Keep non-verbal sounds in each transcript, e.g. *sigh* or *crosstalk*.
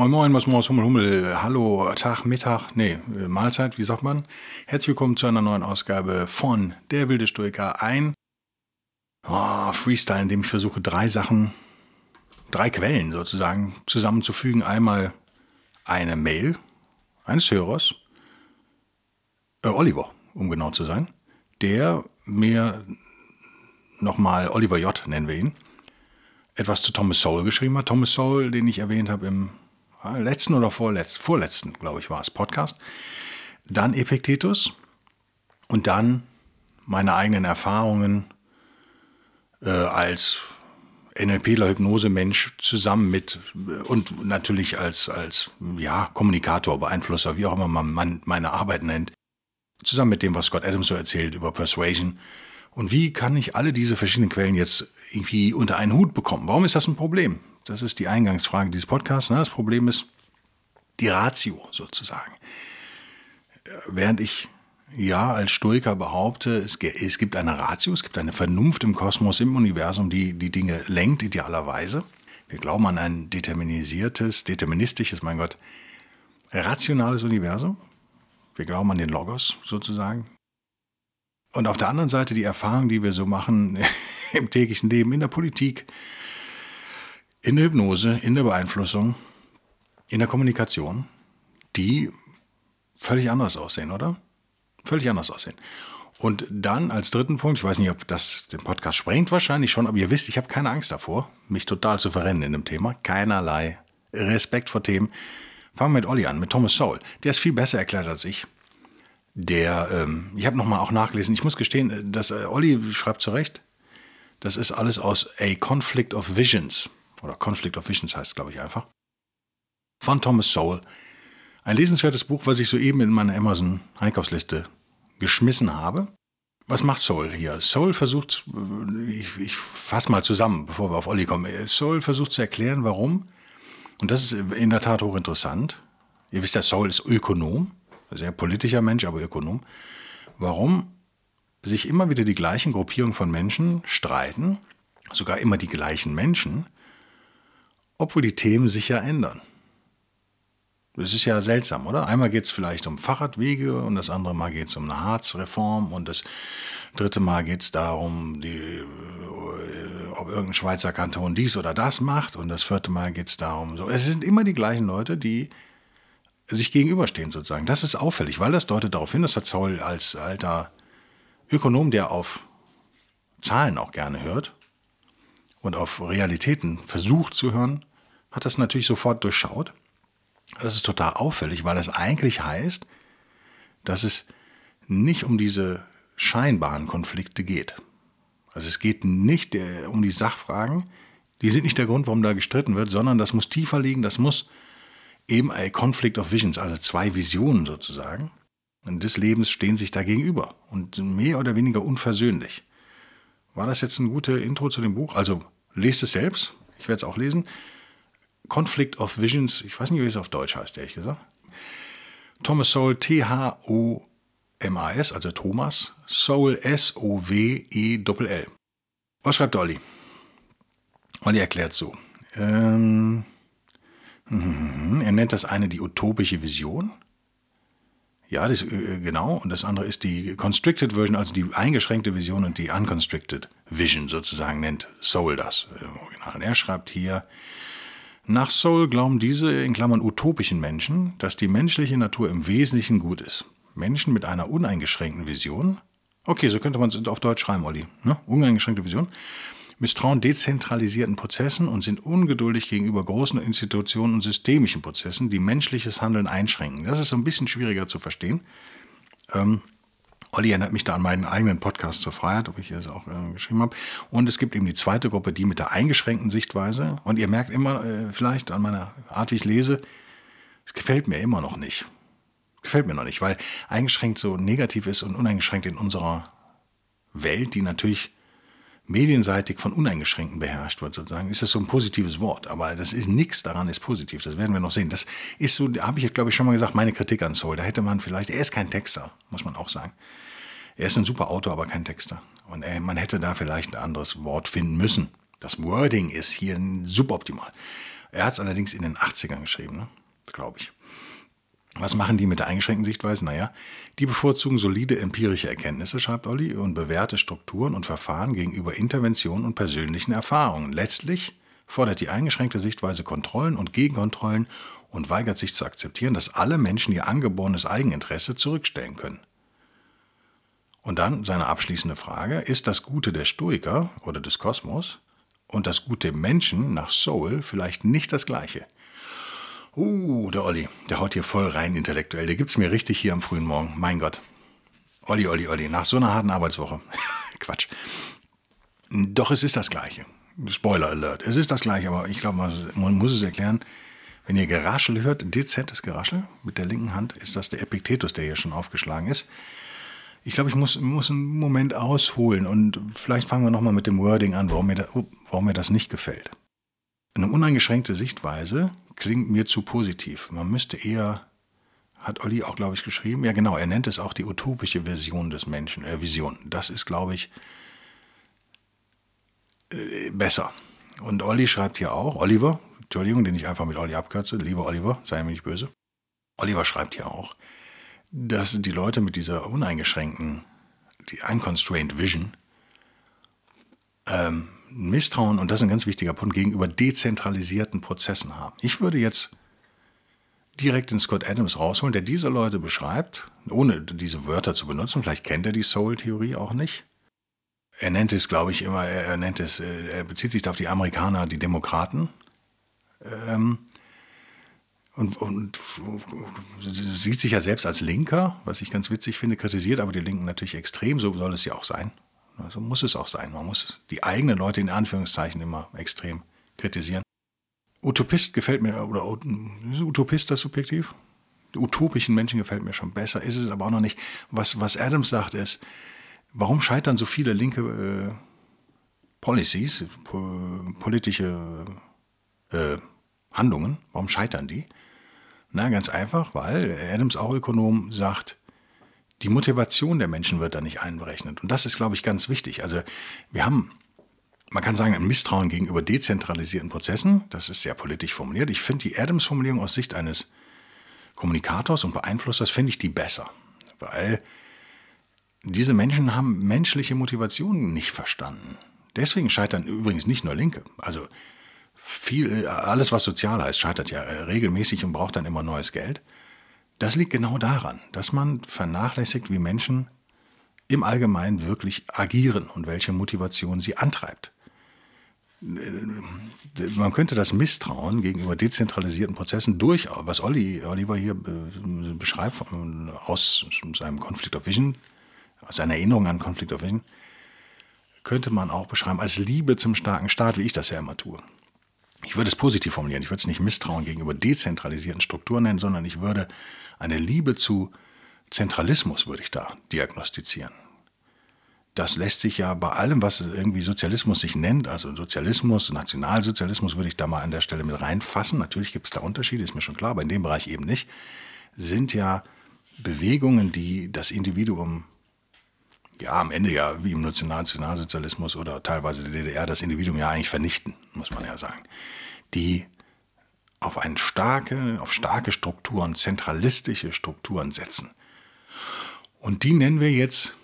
Moin Moin, was Moin, Hummel, Hummel. Hallo, Tag, Mittag, nee, Mahlzeit, wie sagt man? Herzlich willkommen zu einer neuen Ausgabe von Der wilde Stoiker. Ein oh, Freestyle, in dem ich versuche, drei Sachen, drei Quellen sozusagen zusammenzufügen. Einmal eine Mail eines Hörers, äh, Oliver, um genau zu sein, der mir nochmal, Oliver J. nennen wir ihn, etwas zu Thomas Sowell geschrieben hat. Thomas Sowell, den ich erwähnt habe im letzten oder vorletzten, vorletzten, glaube ich, war es, Podcast. Dann Epiktetus und dann meine eigenen Erfahrungen äh, als NLPler, Hypnose-Mensch zusammen mit und natürlich als, als ja, Kommunikator, Beeinflusser, wie auch immer man meine Arbeit nennt, zusammen mit dem, was Scott Adams so erzählt über Persuasion. Und wie kann ich alle diese verschiedenen Quellen jetzt irgendwie unter einen Hut bekommen? Warum ist das ein Problem? Das ist die Eingangsfrage dieses Podcasts. Ne? Das Problem ist die Ratio sozusagen. Während ich ja als Stoiker behaupte, es, es gibt eine Ratio, es gibt eine Vernunft im Kosmos, im Universum, die die Dinge lenkt, idealerweise. Wir glauben an ein determinisiertes, deterministisches, mein Gott, rationales Universum. Wir glauben an den Logos sozusagen. Und auf der anderen Seite die Erfahrung, die wir so machen *laughs* im täglichen Leben, in der Politik, in der Hypnose, in der Beeinflussung, in der Kommunikation, die völlig anders aussehen, oder? Völlig anders aussehen. Und dann als dritten Punkt, ich weiß nicht, ob das den Podcast sprengt, wahrscheinlich schon, aber ihr wisst, ich habe keine Angst davor, mich total zu verrennen in dem Thema. Keinerlei Respekt vor Themen. Fangen wir mit Olli an, mit Thomas Sowell. Der ist viel besser erklärt als ich. Der, ähm, ich habe nochmal auch nachgelesen, ich muss gestehen, dass äh, Olli schreibt zurecht, das ist alles aus A Conflict of Visions oder Conflict of Visions heißt glaube ich, einfach, von Thomas Sowell. Ein lesenswertes Buch, was ich soeben in meiner Amazon-Einkaufsliste geschmissen habe. Was macht Soul hier? Soul versucht, ich, ich fasse mal zusammen, bevor wir auf Olli kommen. Soul versucht zu erklären, warum, und das ist in der Tat hochinteressant. Ihr wisst ja, Soul ist Ökonom, sehr politischer Mensch, aber Ökonom. Warum sich immer wieder die gleichen Gruppierungen von Menschen streiten, sogar immer die gleichen Menschen, obwohl die Themen sich ja ändern. Das ist ja seltsam, oder? Einmal geht es vielleicht um Fahrradwege und das andere Mal geht es um eine Harzreform und das dritte Mal geht es darum, die, äh, ob irgendein Schweizer Kanton dies oder das macht und das vierte Mal geht es darum, so. Es sind immer die gleichen Leute, die sich gegenüberstehen sozusagen. Das ist auffällig, weil das deutet darauf hin, dass der Zoll als alter Ökonom, der auf Zahlen auch gerne hört und auf Realitäten versucht zu hören, hat das natürlich sofort durchschaut. Das ist total auffällig, weil es eigentlich heißt, dass es nicht um diese scheinbaren Konflikte geht. Also es geht nicht äh, um die Sachfragen, die sind nicht der Grund, warum da gestritten wird, sondern das muss tiefer liegen, das muss eben ein Conflict of Visions, also zwei Visionen sozusagen, des Lebens stehen sich da gegenüber und mehr oder weniger unversöhnlich. War das jetzt ein gutes Intro zu dem Buch? Also lest es selbst, ich werde es auch lesen. Conflict of Visions, ich weiß nicht, wie es auf Deutsch heißt, ehrlich gesagt. Thomas Sowell, T-H-O-M-A-S, also Thomas, Soul, S-O-W-E-L-L. Was schreibt Olli? Olli erklärt so. Ähm, er nennt das eine die utopische Vision. Ja, das, äh, genau. Und das andere ist die Constricted Version, also die eingeschränkte Vision und die Unconstricted Vision sozusagen nennt Soul das im Original. Und er schreibt hier, nach Soul glauben diese in Klammern utopischen Menschen, dass die menschliche Natur im Wesentlichen gut ist. Menschen mit einer uneingeschränkten Vision, okay, so könnte man es auf Deutsch schreiben, Olli, ne? uneingeschränkte Vision, misstrauen dezentralisierten Prozessen und sind ungeduldig gegenüber großen Institutionen und systemischen Prozessen, die menschliches Handeln einschränken. Das ist so ein bisschen schwieriger zu verstehen. Ähm, Olli erinnert mich da an meinen eigenen Podcast zur Freiheit, ob ich es auch äh, geschrieben habe. Und es gibt eben die zweite Gruppe, die mit der eingeschränkten Sichtweise. Und ihr merkt immer äh, vielleicht an meiner Art, wie ich lese, es gefällt mir immer noch nicht. Gefällt mir noch nicht, weil eingeschränkt so negativ ist und uneingeschränkt in unserer Welt, die natürlich medienseitig von Uneingeschränkten beherrscht wird, sozusagen, ist das so ein positives Wort. Aber das ist nichts daran ist positiv. Das werden wir noch sehen. Das ist so, habe ich, glaube ich, schon mal gesagt, meine Kritik an Soul. Da hätte man vielleicht, er ist kein Texter, muss man auch sagen. Er ist ein super Autor, aber kein Texter. Und äh, man hätte da vielleicht ein anderes Wort finden müssen. Das Wording ist hier suboptimal. Er hat es allerdings in den 80ern geschrieben, ne? glaube ich. Was machen die mit der eingeschränkten Sichtweise? Naja, die bevorzugen solide empirische Erkenntnisse, schreibt Olli, und bewährte Strukturen und Verfahren gegenüber Interventionen und persönlichen Erfahrungen. Letztlich fordert die eingeschränkte Sichtweise Kontrollen und Gegenkontrollen und weigert sich zu akzeptieren, dass alle Menschen ihr angeborenes Eigeninteresse zurückstellen können. Und dann seine abschließende Frage, ist das Gute der Stoiker oder des Kosmos und das Gute Menschen nach Soul vielleicht nicht das gleiche? Uh, der Olli, der haut hier voll rein intellektuell. Der gibt's mir richtig hier am frühen Morgen. Mein Gott. Olli, Olli, Olli, nach so einer harten Arbeitswoche. *laughs* Quatsch. Doch, es ist das Gleiche. Spoiler Alert. Es ist das Gleiche, aber ich glaube, man muss es erklären. Wenn ihr Geraschel hört, dezentes Geraschel mit der linken Hand, ist das der Epiktetus, der hier schon aufgeschlagen ist. Ich glaube, ich muss, muss einen Moment ausholen und vielleicht fangen wir nochmal mit dem Wording an, warum mir, da, warum mir das nicht gefällt. Eine uneingeschränkte Sichtweise klingt mir zu positiv. Man müsste eher, hat Olli auch, glaube ich, geschrieben, ja genau, er nennt es auch die utopische Version des Menschen, äh, Vision. Das ist, glaube ich, äh, besser. Und Olli schreibt hier auch, Oliver, Entschuldigung, den ich einfach mit Olli abkürze, lieber Oliver, sei mir nicht böse. Oliver schreibt hier auch, dass die Leute mit dieser uneingeschränkten, die unconstrained Vision, ähm, Misstrauen, und das ist ein ganz wichtiger Punkt, gegenüber dezentralisierten Prozessen haben. Ich würde jetzt direkt den Scott Adams rausholen, der diese Leute beschreibt, ohne diese Wörter zu benutzen. Vielleicht kennt er die Soul-Theorie auch nicht. Er nennt es, glaube ich, immer, er nennt es, äh, er bezieht sich auf die Amerikaner, die Demokraten. Ähm, und, und, sieht sich ja selbst als Linker, was ich ganz witzig finde, kritisiert aber die Linken natürlich extrem, so soll es ja auch sein. So also muss es auch sein. Man muss die eigenen Leute in Anführungszeichen immer extrem kritisieren. Utopist gefällt mir, oder ist Utopist das subjektiv? Utopischen Menschen gefällt mir schon besser, ist es aber auch noch nicht. Was, was Adams sagt ist, warum scheitern so viele linke äh, Policies, po, politische äh, Handlungen, warum scheitern die? Na, ganz einfach, weil Adams auch Ökonom sagt, die Motivation der Menschen wird da nicht einberechnet. Und das ist, glaube ich, ganz wichtig. Also wir haben, man kann sagen, ein Misstrauen gegenüber dezentralisierten Prozessen. Das ist sehr politisch formuliert. Ich finde die Adams-Formulierung aus Sicht eines Kommunikators und Beeinflussers, finde ich die besser. Weil diese Menschen haben menschliche Motivationen nicht verstanden. Deswegen scheitern übrigens nicht nur Linke. Also viel, alles, was sozial heißt, scheitert ja regelmäßig und braucht dann immer neues Geld. Das liegt genau daran, dass man vernachlässigt, wie Menschen im Allgemeinen wirklich agieren und welche Motivation sie antreibt. Man könnte das Misstrauen gegenüber dezentralisierten Prozessen durch, was Olli, Oliver hier äh, beschreibt aus seinem Conflict of Vision, aus seiner Erinnerung an Conflict of Vision, könnte man auch beschreiben als Liebe zum starken Staat, wie ich das ja immer tue. Ich würde es positiv formulieren. Ich würde es nicht Misstrauen gegenüber dezentralisierten Strukturen nennen, sondern ich würde eine Liebe zu Zentralismus würde ich da diagnostizieren. Das lässt sich ja bei allem, was irgendwie Sozialismus sich nennt, also Sozialismus, Nationalsozialismus würde ich da mal an der Stelle mit reinfassen. Natürlich gibt es da Unterschiede, ist mir schon klar, aber in dem Bereich eben nicht. Sind ja Bewegungen, die das Individuum, ja am Ende ja wie im Nationalsozialismus oder teilweise der DDR, das Individuum ja eigentlich vernichten, muss man ja sagen. Die auf, ein starke, auf starke Strukturen, zentralistische Strukturen setzen. Und die nennen wir jetzt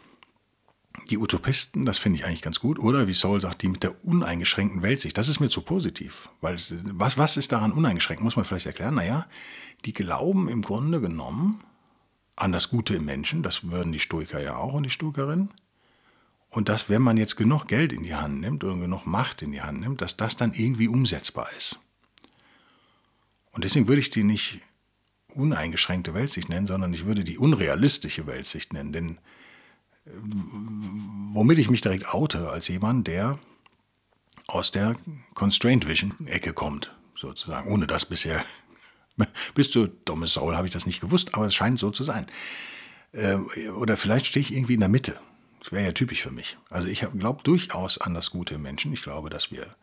die Utopisten, das finde ich eigentlich ganz gut, oder wie Saul sagt, die mit der uneingeschränkten Weltsicht. Das ist mir zu positiv, weil was, was ist daran uneingeschränkt, muss man vielleicht erklären. Naja, die glauben im Grunde genommen an das Gute im Menschen, das würden die Stoiker ja auch und die Stoikerinnen. Und dass, wenn man jetzt genug Geld in die Hand nimmt oder genug Macht in die Hand nimmt, dass das dann irgendwie umsetzbar ist. Und deswegen würde ich die nicht uneingeschränkte Weltsicht nennen, sondern ich würde die unrealistische Weltsicht nennen. Denn womit ich mich direkt oute als jemand, der aus der Constraint Vision Ecke kommt, sozusagen. Ohne das bisher, *laughs* bis zu dummes Saul habe ich das nicht gewusst, aber es scheint so zu sein. Äh, oder vielleicht stehe ich irgendwie in der Mitte. Das wäre ja typisch für mich. Also ich glaube durchaus an das Gute Menschen. Ich glaube, dass wir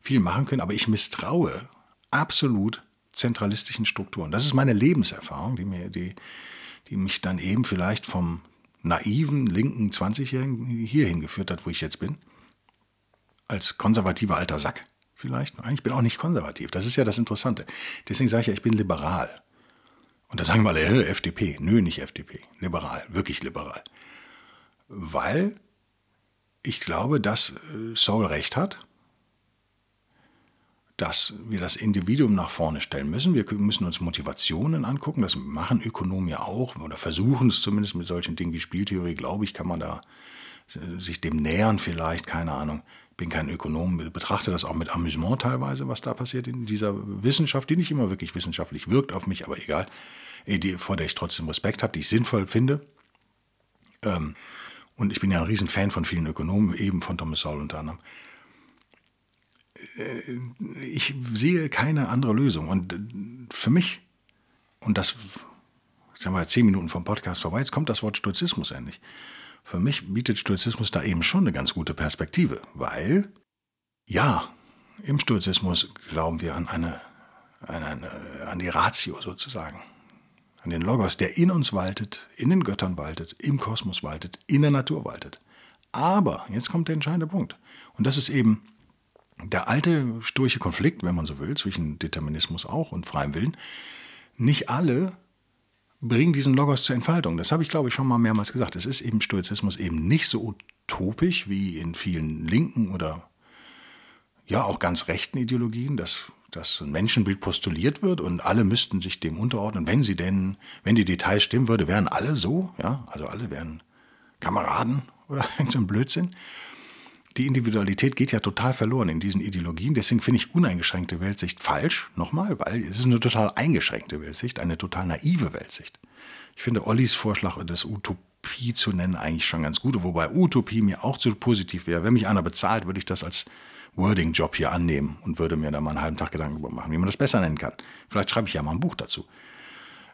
viel machen können, aber ich misstraue absolut zentralistischen Strukturen. Das ist meine Lebenserfahrung, die, mir, die, die mich dann eben vielleicht vom naiven linken 20-Jährigen hierhin geführt hat, wo ich jetzt bin. Als konservativer alter Sack vielleicht. Nein, ich bin auch nicht konservativ. Das ist ja das Interessante. Deswegen sage ich ja, ich bin liberal. Und da sagen wir alle, äh, FDP. Nö, nicht FDP. Liberal, wirklich liberal. Weil ich glaube, dass äh, Saul recht hat dass wir das Individuum nach vorne stellen müssen. Wir müssen uns Motivationen angucken. Das machen Ökonomen ja auch oder versuchen es zumindest mit solchen Dingen wie Spieltheorie. Glaube ich, kann man da äh, sich dem nähern vielleicht. Keine Ahnung. Bin kein Ökonom, betrachte das auch mit Amüsement teilweise, was da passiert in dieser Wissenschaft, die nicht immer wirklich wissenschaftlich wirkt auf mich, aber egal, äh, die, vor der ich trotzdem Respekt habe, die ich sinnvoll finde. Ähm, und ich bin ja ein Riesenfan von vielen Ökonomen, eben von Thomas Sowell unter anderem ich sehe keine andere Lösung. Und für mich, und das sagen wir zehn Minuten vom Podcast vorbei, jetzt kommt das Wort Stoizismus endlich. Für mich bietet Stoizismus da eben schon eine ganz gute Perspektive, weil, ja, im Stoizismus glauben wir an eine, an, eine, an die Ratio sozusagen, an den Logos, der in uns waltet, in den Göttern waltet, im Kosmos waltet, in der Natur waltet. Aber, jetzt kommt der entscheidende Punkt, und das ist eben der alte stoische Konflikt, wenn man so will, zwischen Determinismus auch und freiem Willen, nicht alle bringen diesen Logos zur Entfaltung. Das habe ich, glaube ich, schon mal mehrmals gesagt. Es ist eben Stoizismus eben nicht so utopisch wie in vielen linken oder ja auch ganz rechten Ideologien, dass, dass ein Menschenbild postuliert wird und alle müssten sich dem unterordnen. Wenn sie denn, wenn die Details stimmen würde, wären alle so, ja, also alle wären Kameraden oder *laughs* so ein Blödsinn die Individualität geht ja total verloren in diesen Ideologien. Deswegen finde ich uneingeschränkte Weltsicht falsch, nochmal, weil es ist eine total eingeschränkte Weltsicht, eine total naive Weltsicht. Ich finde Ollis Vorschlag, das Utopie zu nennen, eigentlich schon ganz gut, wobei Utopie mir auch zu positiv wäre. Wenn mich einer bezahlt, würde ich das als Wording-Job hier annehmen und würde mir da mal einen halben Tag Gedanken darüber machen, wie man das besser nennen kann. Vielleicht schreibe ich ja mal ein Buch dazu.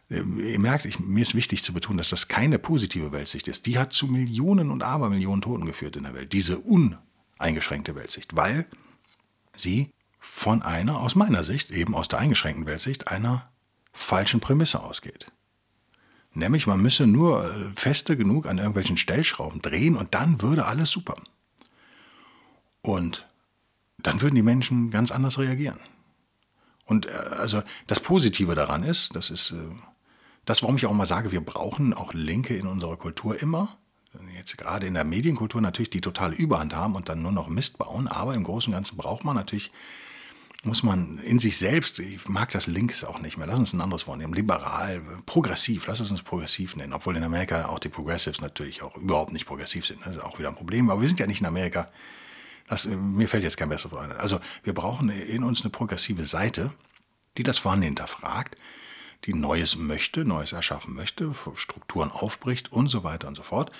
Ähm, ihr merkt, ich, mir ist wichtig zu betonen, dass das keine positive Weltsicht ist. Die hat zu Millionen und Abermillionen Toten geführt in der Welt. Diese un eingeschränkte Weltsicht, weil sie von einer, aus meiner Sicht, eben aus der eingeschränkten Weltsicht, einer falschen Prämisse ausgeht. Nämlich, man müsse nur äh, feste genug an irgendwelchen Stellschrauben drehen und dann würde alles super. Und dann würden die Menschen ganz anders reagieren. Und äh, also das Positive daran ist, das ist äh, das, warum ich auch mal sage, wir brauchen auch Linke in unserer Kultur immer, jetzt gerade in der Medienkultur natürlich die totale Überhand haben und dann nur noch Mist bauen, aber im Großen und Ganzen braucht man natürlich, muss man in sich selbst, ich mag das Links auch nicht mehr, lass uns ein anderes Wort nehmen, liberal, progressiv, lass es uns progressiv nennen, obwohl in Amerika auch die Progressives natürlich auch überhaupt nicht progressiv sind, das ist auch wieder ein Problem, aber wir sind ja nicht in Amerika, das, mir fällt jetzt kein besseres Wort ein. Also wir brauchen in uns eine progressive Seite, die das Vorhandene hinterfragt, die Neues möchte, Neues erschaffen möchte, Strukturen aufbricht und so weiter und so fort.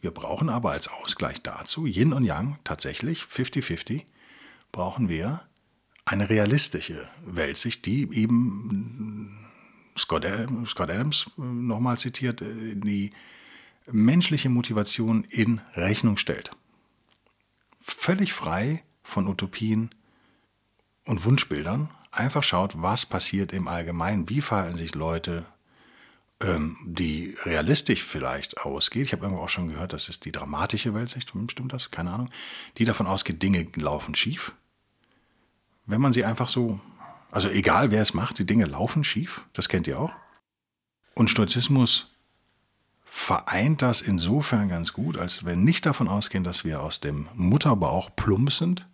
Wir brauchen aber als Ausgleich dazu, Yin und Yang, tatsächlich 50-50, brauchen wir eine realistische Weltsicht, die eben Scott Scott Adams nochmal zitiert, die menschliche Motivation in Rechnung stellt. Völlig frei von Utopien und Wunschbildern, einfach schaut, was passiert im Allgemeinen, wie verhalten sich Leute, ähm, die realistisch vielleicht ausgeht, ich habe irgendwo auch schon gehört, das ist die dramatische Weltsicht, stimmt das? Keine Ahnung, die davon ausgeht, Dinge laufen schief. Wenn man sie einfach so, also egal wer es macht, die Dinge laufen schief, das kennt ihr auch. Und Stoizismus vereint das insofern ganz gut, als wenn nicht davon ausgehen, dass wir aus dem Mutterbauch plump sind,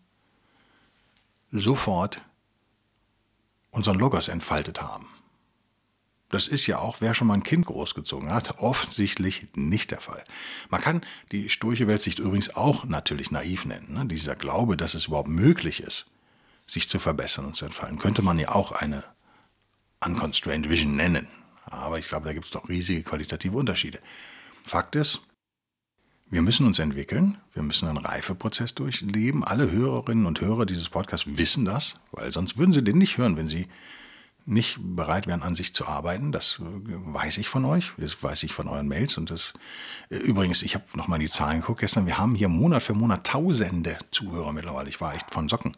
sofort unseren Logos entfaltet haben. Das ist ja auch, wer schon mal ein Kind großgezogen hat, offensichtlich nicht der Fall. Man kann die stoische Weltsicht übrigens auch natürlich naiv nennen. Ne? Dieser Glaube, dass es überhaupt möglich ist, sich zu verbessern und zu entfalten, könnte man ja auch eine Unconstrained Vision nennen. Aber ich glaube, da gibt es doch riesige qualitative Unterschiede. Fakt ist, Wir müssen uns entwickeln, wir müssen einen Reifeprozess durchleben. Alle Hörerinnen und Hörer dieses Podcasts wissen das, weil sonst würden sie den nicht hören, wenn sie nicht bereit wären, an sich zu arbeiten. Das äh, weiß ich von euch, das weiß ich von euren Mails. Und das äh, übrigens, ich habe nochmal die Zahlen geguckt gestern. Wir haben hier Monat für Monat Tausende Zuhörer mittlerweile. Ich war echt von Socken.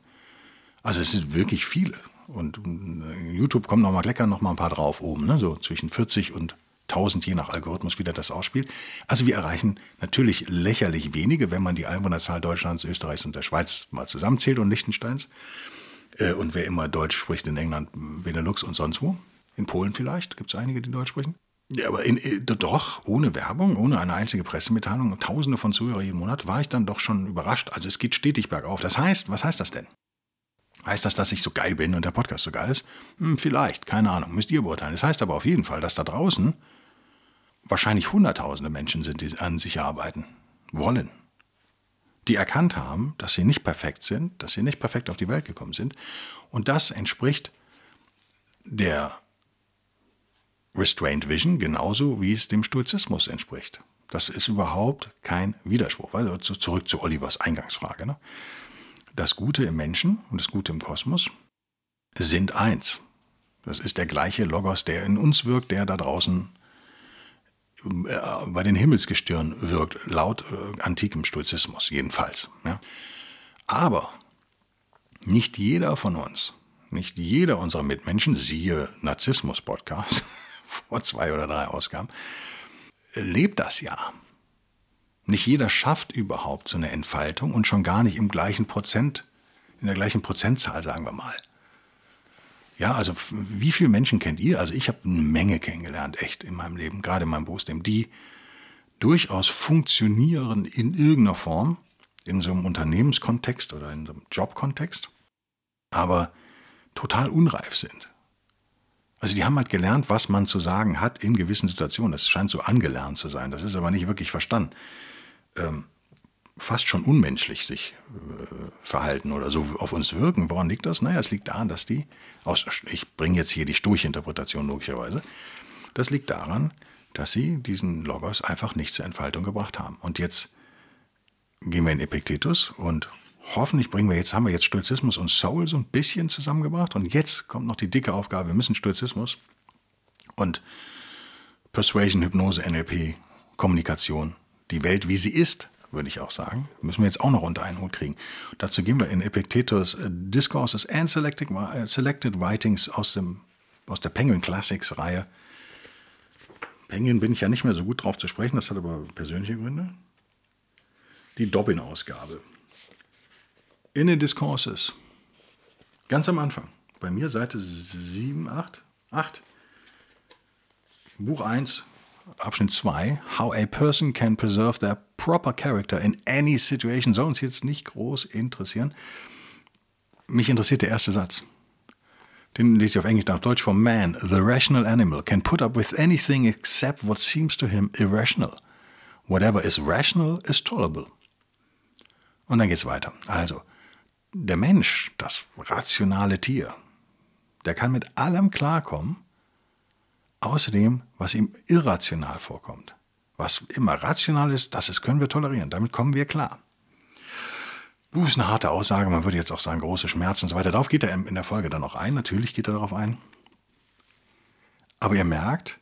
Also es sind wirklich viele. Und äh, YouTube kommt nochmal lecker noch mal ein paar drauf oben, ne? so zwischen 40 und 1000, je nach Algorithmus, wie der das ausspielt. Also wir erreichen natürlich lächerlich wenige, wenn man die Einwohnerzahl Deutschlands, Österreichs und der Schweiz mal zusammenzählt und Liechtensteins. Äh, und wer immer Deutsch spricht in England, Benelux und sonst wo. In Polen vielleicht, gibt es einige, die Deutsch sprechen. Ja, aber in, äh, doch, ohne Werbung, ohne eine einzige Pressemitteilung, tausende von Zuhörern jeden Monat, war ich dann doch schon überrascht. Also es geht stetig bergauf. Das heißt, was heißt das denn? Heißt das, dass ich so geil bin und der Podcast so geil ist? Hm, vielleicht, keine Ahnung, müsst ihr beurteilen. Das heißt aber auf jeden Fall, dass da draußen wahrscheinlich hunderttausende Menschen sind, die an sich arbeiten wollen. Die erkannt haben, dass sie nicht perfekt sind, dass sie nicht perfekt auf die Welt gekommen sind. Und das entspricht der Restrained Vision genauso, wie es dem Stoizismus entspricht. Das ist überhaupt kein Widerspruch. Also zurück zu Olivers Eingangsfrage. Ne? Das Gute im Menschen und das Gute im Kosmos sind eins. Das ist der gleiche Logos, der in uns wirkt, der da draußen bei den Himmelsgestirnen wirkt, laut äh, antikem Stoizismus jedenfalls. Ja. Aber nicht jeder von uns, nicht jeder unserer Mitmenschen, siehe Narzissmus-Podcast *laughs* vor zwei oder drei Ausgaben, lebt das ja. Nicht jeder schafft überhaupt so eine Entfaltung und schon gar nicht im gleichen Prozent, in der gleichen Prozentzahl, sagen wir mal. Ja, also wie viele Menschen kennt ihr? Also ich habe eine Menge kennengelernt, echt in meinem Leben, gerade in meinem Berufsleben, die durchaus funktionieren in irgendeiner Form, in so einem Unternehmenskontext oder in so einem Jobkontext, aber total unreif sind. Also die haben halt gelernt, was man zu sagen hat in gewissen Situationen. Das scheint so angelernt zu sein. Das ist aber nicht wirklich verstanden. Ähm, fast schon unmenschlich sich äh, verhalten oder so auf uns wirken. Woran liegt das? Naja, es liegt daran, dass die, aus, ich bringe jetzt hier die Sturchinterpretation logischerweise, das liegt daran, dass sie diesen Logos einfach nicht zur Entfaltung gebracht haben. Und jetzt gehen wir in Epiktetus und hoffentlich bringen wir jetzt, haben wir jetzt Stoizismus und Soul so ein bisschen zusammengebracht. Und jetzt kommt noch die dicke Aufgabe, wir müssen Stoizismus und Persuasion, Hypnose, NLP, Kommunikation, die Welt, wie sie ist, würde ich auch sagen. Müssen wir jetzt auch noch unter einen Hut kriegen. Dazu gehen wir in Epictetus äh, Discourses and Selected, äh, Selected Writings aus, dem, aus der Penguin Classics Reihe. Penguin bin ich ja nicht mehr so gut drauf zu sprechen, das hat aber persönliche Gründe. Die Dobbin-Ausgabe. In the Discourses. Ganz am Anfang. Bei mir Seite 7, 8, 8. Buch 1, Abschnitt 2, How a person can preserve their proper character in any situation, soll uns jetzt nicht groß interessieren. Mich interessiert der erste Satz. Den lese ich auf Englisch nach Deutsch von Man, the rational animal, can put up with anything except what seems to him irrational. Whatever is rational is tolerable. Und dann geht es weiter. Also, der Mensch, das rationale Tier, der kann mit allem klarkommen, außerdem, was ihm irrational vorkommt. Was immer rational ist, das ist, können wir tolerieren. Damit kommen wir klar. Das ist eine harte Aussage, man würde jetzt auch sagen, große Schmerzen und so weiter. Darauf geht er in der Folge dann auch ein. Natürlich geht er darauf ein. Aber ihr merkt,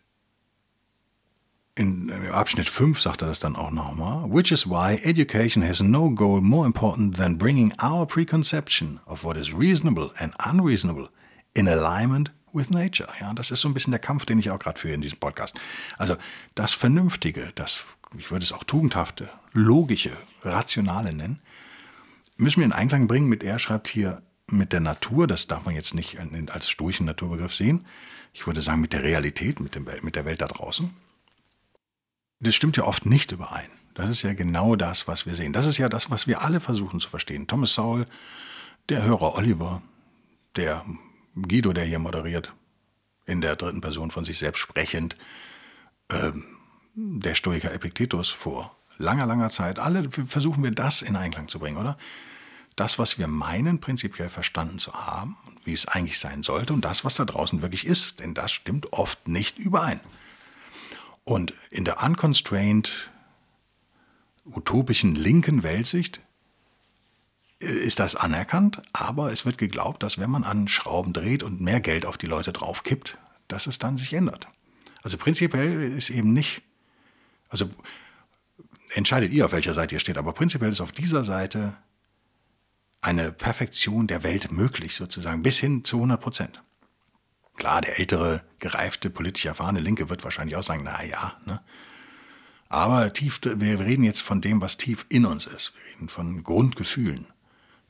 in, in Abschnitt 5 sagt er das dann auch nochmal, which is why education has no goal more important than bringing our preconception of what is reasonable and unreasonable in alignment with nature. Ja, das ist so ein bisschen der Kampf, den ich auch gerade führe in diesem Podcast. Also das Vernünftige, das, ich würde es auch tugendhafte, logische, rationale nennen, müssen wir in Einklang bringen mit, er schreibt hier, mit der Natur, das darf man jetzt nicht als stoischen Naturbegriff sehen. Ich würde sagen, mit der Realität, mit, dem, mit der Welt da draußen. Das stimmt ja oft nicht überein. Das ist ja genau das, was wir sehen. Das ist ja das, was wir alle versuchen zu verstehen. Thomas Sowell, der Hörer Oliver, der Guido, der hier moderiert, in der dritten Person von sich selbst sprechend, ähm, der Stoiker Epiktetus vor langer, langer Zeit. Alle versuchen wir das in Einklang zu bringen, oder? Das, was wir meinen, prinzipiell verstanden zu haben, wie es eigentlich sein sollte, und das, was da draußen wirklich ist, denn das stimmt oft nicht überein. Und in der unconstrained utopischen linken Weltsicht ist das anerkannt, aber es wird geglaubt, dass wenn man an Schrauben dreht und mehr Geld auf die Leute draufkippt, dass es dann sich ändert. Also prinzipiell ist eben nicht, also entscheidet ihr, auf welcher Seite ihr steht, aber prinzipiell ist auf dieser Seite eine Perfektion der Welt möglich, sozusagen, bis hin zu 100 Prozent. Klar, der ältere, gereifte, politisch erfahrene Linke wird wahrscheinlich auch sagen, na ja, ne? Aber tief, wir reden jetzt von dem, was tief in uns ist. Wir reden von Grundgefühlen,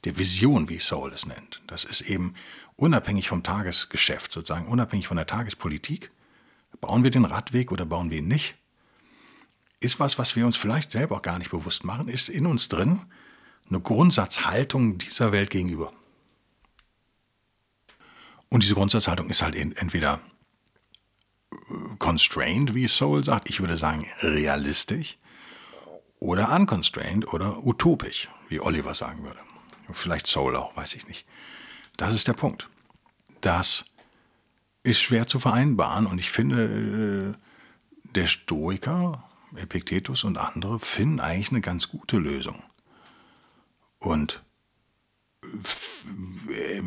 der Vision, wie Soul es nennt. Das ist eben unabhängig vom Tagesgeschäft, sozusagen unabhängig von der Tagespolitik. Bauen wir den Radweg oder bauen wir ihn nicht? Ist was, was wir uns vielleicht selber auch gar nicht bewusst machen, ist in uns drin eine Grundsatzhaltung dieser Welt gegenüber. Und diese Grundsatzhaltung ist halt entweder constrained, wie Soul sagt, ich würde sagen realistisch, oder unconstrained oder utopisch, wie Oliver sagen würde. Vielleicht Soul auch, weiß ich nicht. Das ist der Punkt. Das ist schwer zu vereinbaren und ich finde, äh, der Stoiker, Epiktetus und andere finden eigentlich eine ganz gute Lösung. Und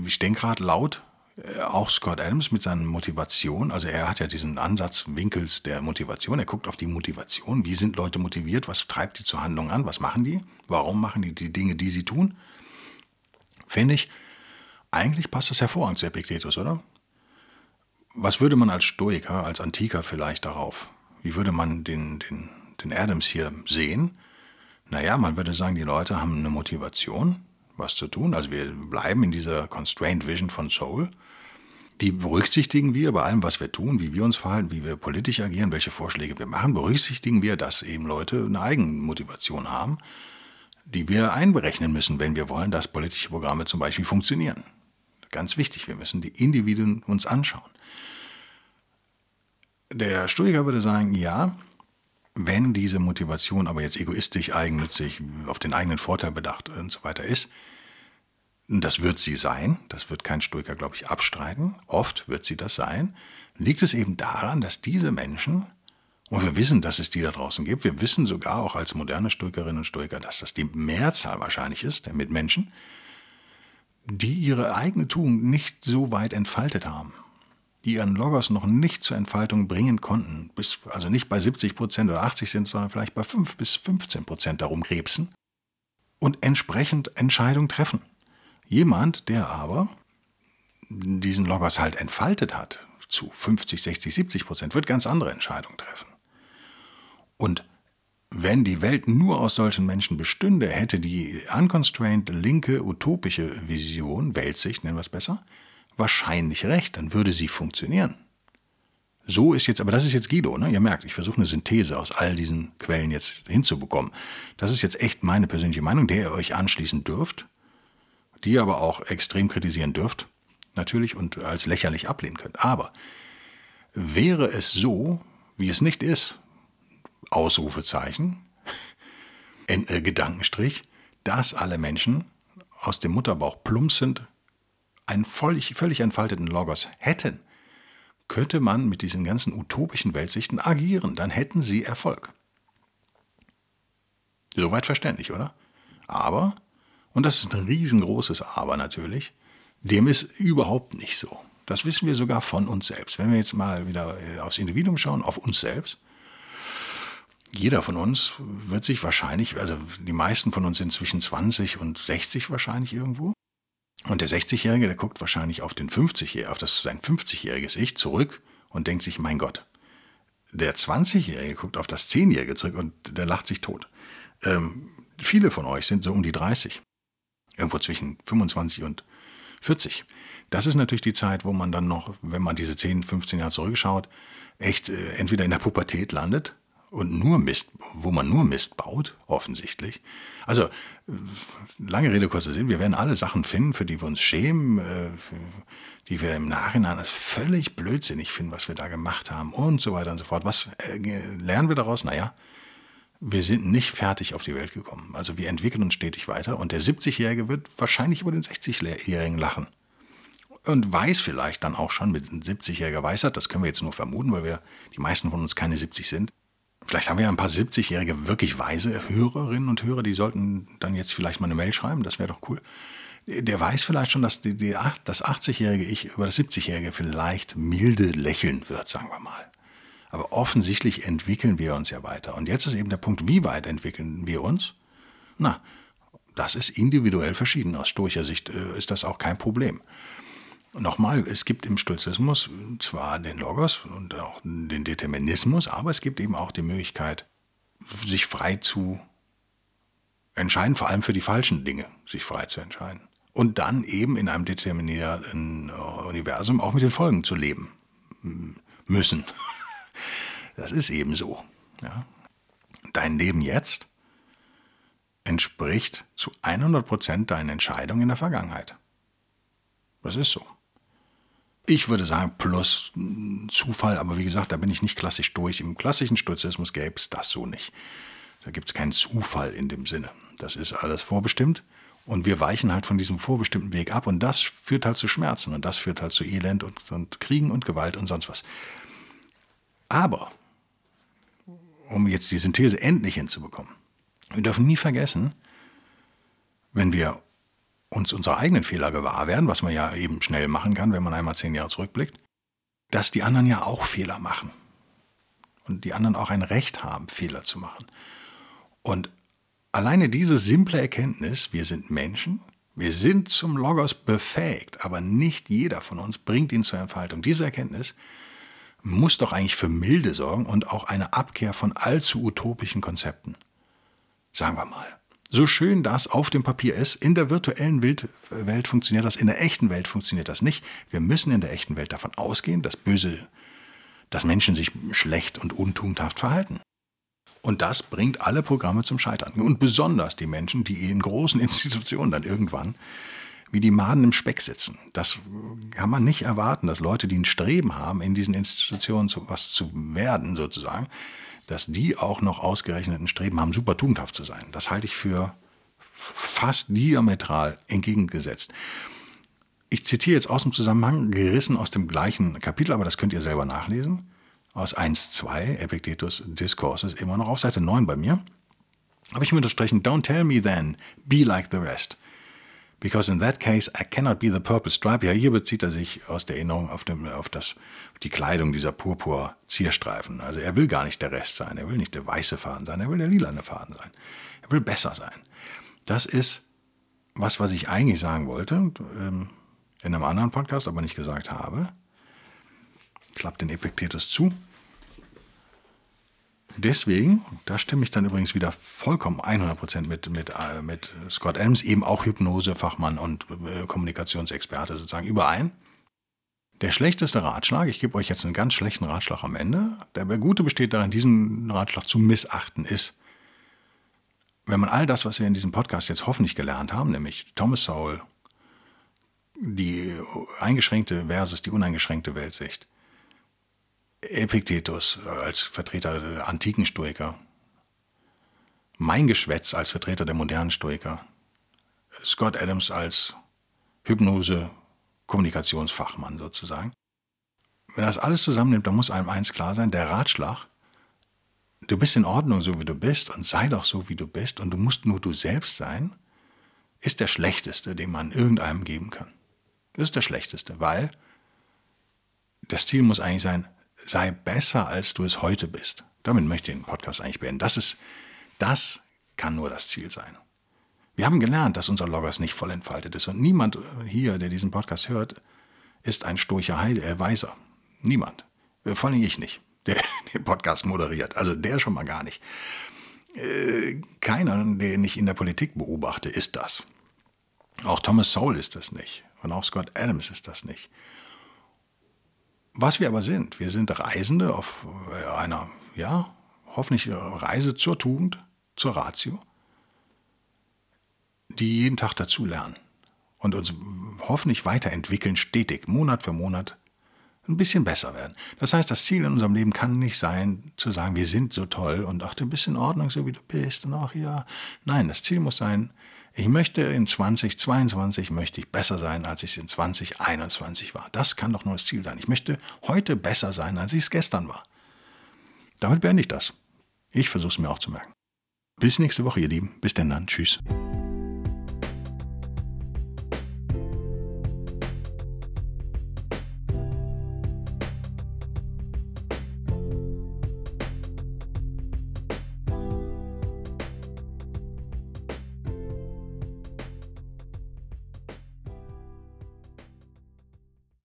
ich denke gerade laut, äh, auch Scott Adams mit seiner Motivation, also er hat ja diesen Ansatz Winkels der Motivation, er guckt auf die Motivation, wie sind Leute motiviert, was treibt die zur Handlung an, was machen die, warum machen die die Dinge, die sie tun. Finde ich, eigentlich passt das hervorragend zu Epiktetus, oder? Was würde man als Stoiker, als Antiker vielleicht darauf, wie würde man den, den, den Adams hier sehen? Naja, man würde sagen, die Leute haben eine Motivation, was zu tun. Also wir bleiben in dieser Constrained Vision von Soul die berücksichtigen wir bei allem, was wir tun, wie wir uns verhalten, wie wir politisch agieren, welche Vorschläge wir machen, berücksichtigen wir, dass eben Leute eine Eigenmotivation haben, die wir einberechnen müssen, wenn wir wollen, dass politische Programme zum Beispiel funktionieren. Ganz wichtig, wir müssen die Individuen uns anschauen. Der Stoiker würde sagen, ja, wenn diese Motivation aber jetzt egoistisch, eigennützig, auf den eigenen Vorteil bedacht und so weiter ist, das wird sie sein, das wird kein Stoiker, glaube ich, abstreiten, oft wird sie das sein, liegt es eben daran, dass diese Menschen, und wir wissen, dass es die da draußen gibt, wir wissen sogar auch als moderne Stoikerinnen und Stoiker, dass das die Mehrzahl wahrscheinlich ist, der Mitmenschen, die ihre eigene Tugend nicht so weit entfaltet haben, die ihren Logos noch nicht zur Entfaltung bringen konnten, bis, also nicht bei 70 Prozent oder 80 sind, sondern vielleicht bei 5 bis 15 Prozent darum krebsen und entsprechend Entscheidungen treffen. Jemand, der aber diesen Logos halt entfaltet hat, zu 50, 60, 70 Prozent, wird ganz andere Entscheidungen treffen. Und wenn die Welt nur aus solchen Menschen bestünde, hätte die unconstrained linke utopische Vision, Weltsicht nennen wir es besser, wahrscheinlich recht, dann würde sie funktionieren. So ist jetzt, aber das ist jetzt Guido, ne? Ihr merkt, ich versuche eine Synthese aus all diesen Quellen jetzt hinzubekommen. Das ist jetzt echt meine persönliche Meinung, der ihr euch anschließen dürft die ihr aber auch extrem kritisieren dürft, natürlich, und als lächerlich ablehnen könnt. Aber wäre es so, wie es nicht ist, Ausrufezeichen, äh, Gedankenstrich, dass alle Menschen aus dem Mutterbauch plumpsend einen völlig, völlig entfalteten Logos hätten, könnte man mit diesen ganzen utopischen Weltsichten agieren, dann hätten sie Erfolg. Soweit verständlich, oder? Aber und das ist ein riesengroßes Aber natürlich, dem ist überhaupt nicht so. Das wissen wir sogar von uns selbst. Wenn wir jetzt mal wieder äh, aufs Individuum schauen, auf uns selbst, jeder von uns wird sich wahrscheinlich, also die meisten von uns sind zwischen 20 und 60 wahrscheinlich irgendwo. Und der 60-Jährige, der guckt wahrscheinlich auf den 50-Jährigen, auf das sein 50-jähriges Ich zurück und denkt sich, mein Gott. Der 20-Jährige guckt auf das 10-Jährige zurück und der lacht sich tot. Ähm, viele von euch sind so um die 30 irgendwo zwischen 25 und 40. Das ist natürlich die Zeit, wo man dann noch, wenn man diese 10, 15 Jahre zurückschaut, echt äh, entweder in der Pubertät landet und nur Mist, wo man nur Mist baut, offensichtlich. Also, lange Rede, kurzer Sinn, wir werden alle Sachen finden, für die wir uns schämen, äh, die wir im Nachhinein als völlig blödsinnig finden, was wir da gemacht haben und so weiter und so fort. Was äh, lernen wir daraus? Naja, wir sind nicht fertig auf die Welt gekommen. Also wir entwickeln uns stetig weiter und der 70-Jährige wird wahrscheinlich über den 60-Jährigen lachen. Und weiß vielleicht dann auch schon mit 70-jähriger Weisheit, das können wir jetzt nur vermuten, weil wir die meisten von uns keine 70 sind, Vielleicht haben wir ja ein paar 70-jährige, wirklich weise Hörerinnen und Hörer, die sollten dann jetzt vielleicht mal eine Mail schreiben, das wäre doch cool. Der weiß vielleicht schon, dass die, die, das 80-jährige Ich über das 70-jährige vielleicht milde lächeln wird, sagen wir mal. Aber offensichtlich entwickeln wir uns ja weiter. Und jetzt ist eben der Punkt, wie weit entwickeln wir uns? Na, das ist individuell verschieden. Aus stoischer Sicht äh, ist das auch kein Problem. Nochmal, es gibt im Stoizismus zwar den Logos und auch den Determinismus, aber es gibt eben auch die Möglichkeit, sich frei zu entscheiden, vor allem für die falschen Dinge, sich frei zu entscheiden. Und dann eben in einem determinierten Universum auch mit den Folgen zu leben müssen. *laughs* Das ist eben so. Ja. Dein Leben jetzt entspricht zu 100 Prozent deinen Entscheidungen in der Vergangenheit. Das ist so. Ich würde sagen, plus Zufall, aber wie gesagt, da bin ich nicht klassisch durch. Im klassischen Stoizismus gäbe es das so nicht. Da gibt es keinen Zufall in dem Sinne. Das ist alles vorbestimmt und wir weichen halt von diesem vorbestimmten Weg ab und das führt halt zu Schmerzen und das führt halt zu Elend und, und Kriegen und Gewalt und sonst was. Aber, um jetzt die Synthese endlich hinzubekommen, wir dürfen nie vergessen, wenn wir uns unserer eigenen Fehler gewahr werden, was man ja eben schnell machen kann, wenn man einmal zehn Jahre zurückblickt, dass die anderen ja auch Fehler machen. Und die anderen auch ein Recht haben, Fehler zu machen. Und alleine diese simple Erkenntnis, wir sind Menschen, wir sind zum Logos befähigt, aber nicht jeder von uns bringt ihn zur Entfaltung. Diese Erkenntnis muss doch eigentlich für Milde sorgen und auch eine Abkehr von allzu utopischen Konzepten. Sagen wir mal. So schön das auf dem Papier ist, in der virtuellen Welt funktioniert das, in der echten Welt funktioniert das nicht. Wir müssen in der echten Welt davon ausgehen, dass böse, dass Menschen sich schlecht und untugendhaft verhalten. Und das bringt alle Programme zum Scheitern. Und besonders die Menschen, die in großen *laughs* Institutionen dann irgendwann wie die Maden im Speck sitzen. Das kann man nicht erwarten, dass Leute, die ein Streben haben, in diesen Institutionen zu, was zu werden, sozusagen, dass die auch noch ausgerechnet ein Streben haben, super tugendhaft zu sein. Das halte ich für fast diametral entgegengesetzt. Ich zitiere jetzt aus dem Zusammenhang, gerissen aus dem gleichen Kapitel, aber das könnt ihr selber nachlesen. Aus 1.2, Epictetus Discourses, immer noch auf Seite 9 bei mir. Habe ich mir unterstrichen, Don't tell me then, be like the rest. Because in that case I cannot be the purple stripe. Ja, hier bezieht er sich aus der Erinnerung auf, dem, auf, das, die Kleidung dieser Purpur-Zierstreifen. Also er will gar nicht der Rest sein, er will nicht der weiße Faden sein, er will der lilane Faden sein. Er will besser sein. Das ist was, was ich eigentlich sagen wollte, ähm, in einem anderen Podcast, aber nicht gesagt habe. Klappt den Epiktetus zu. Deswegen, da stimme ich dann übrigens wieder vollkommen 100% mit, mit, äh, mit Scott Adams, eben auch Hypnosefachmann und äh, Kommunikationsexperte sozusagen, überein. Der schlechteste Ratschlag, ich gebe euch jetzt einen ganz schlechten Ratschlag am Ende, der gute besteht darin, diesen Ratschlag zu missachten, ist, wenn man all das, was wir in diesem Podcast jetzt hoffentlich gelernt haben, nämlich Thomas Sowell, die eingeschränkte versus die uneingeschränkte Weltsicht, Epiktetus als Vertreter der antiken Stoiker, mein Geschwätz als Vertreter der modernen Stoiker, Scott Adams als Hypnose, Kommunikationsfachmann sozusagen. Wenn das alles zusammennimmt, dann muss einem eins klar sein, der Ratschlag, du bist in Ordnung, so wie du bist und sei doch so, wie du bist und du musst nur du selbst sein, ist der schlechteste, den man irgendeinem geben kann. Das ist der schlechteste, weil das Ziel muss eigentlich sein, sei besser, als du es heute bist. Damit möchte ich den Podcast eigentlich beenden. Das ist, das kann nur das Ziel sein. Wir haben gelernt, dass unser Logos nicht voll entfaltet ist und niemand hier, der diesen Podcast hört, ist ein sturcher Heide, äh, Weiser. Niemand. Vor allem ich nicht, der *laughs* den Podcast moderiert. Also der schon mal gar nicht. Äh, keiner, den ich in der Politik beobachte, ist das. Auch Thomas Sowell ist das nicht. Und auch Scott Adams ist das nicht. Was wir aber sind, wir sind Reisende auf äh, einer, ja, hoffentlich Reise zur Tugend, zur Ratio, die jeden Tag dazulernen und uns hoffentlich weiterentwickeln, stetig, Monat für Monat, ein bisschen besser werden. Das heißt, das Ziel in unserem Leben kann nicht sein, zu sagen, wir sind so toll und ach, du bist in Ordnung, so wie du bist und ach ja. Nein, das Ziel muss sein, ich möchte in 2022 möchte ich besser sein, als ich es in 2021 war. Das kann doch nur das Ziel sein. Ich möchte heute besser sein, als ich es gestern war. Damit beende ich das. Ich versuche es mir auch zu merken. Bis nächste Woche, ihr Lieben. Bis denn dann. Tschüss.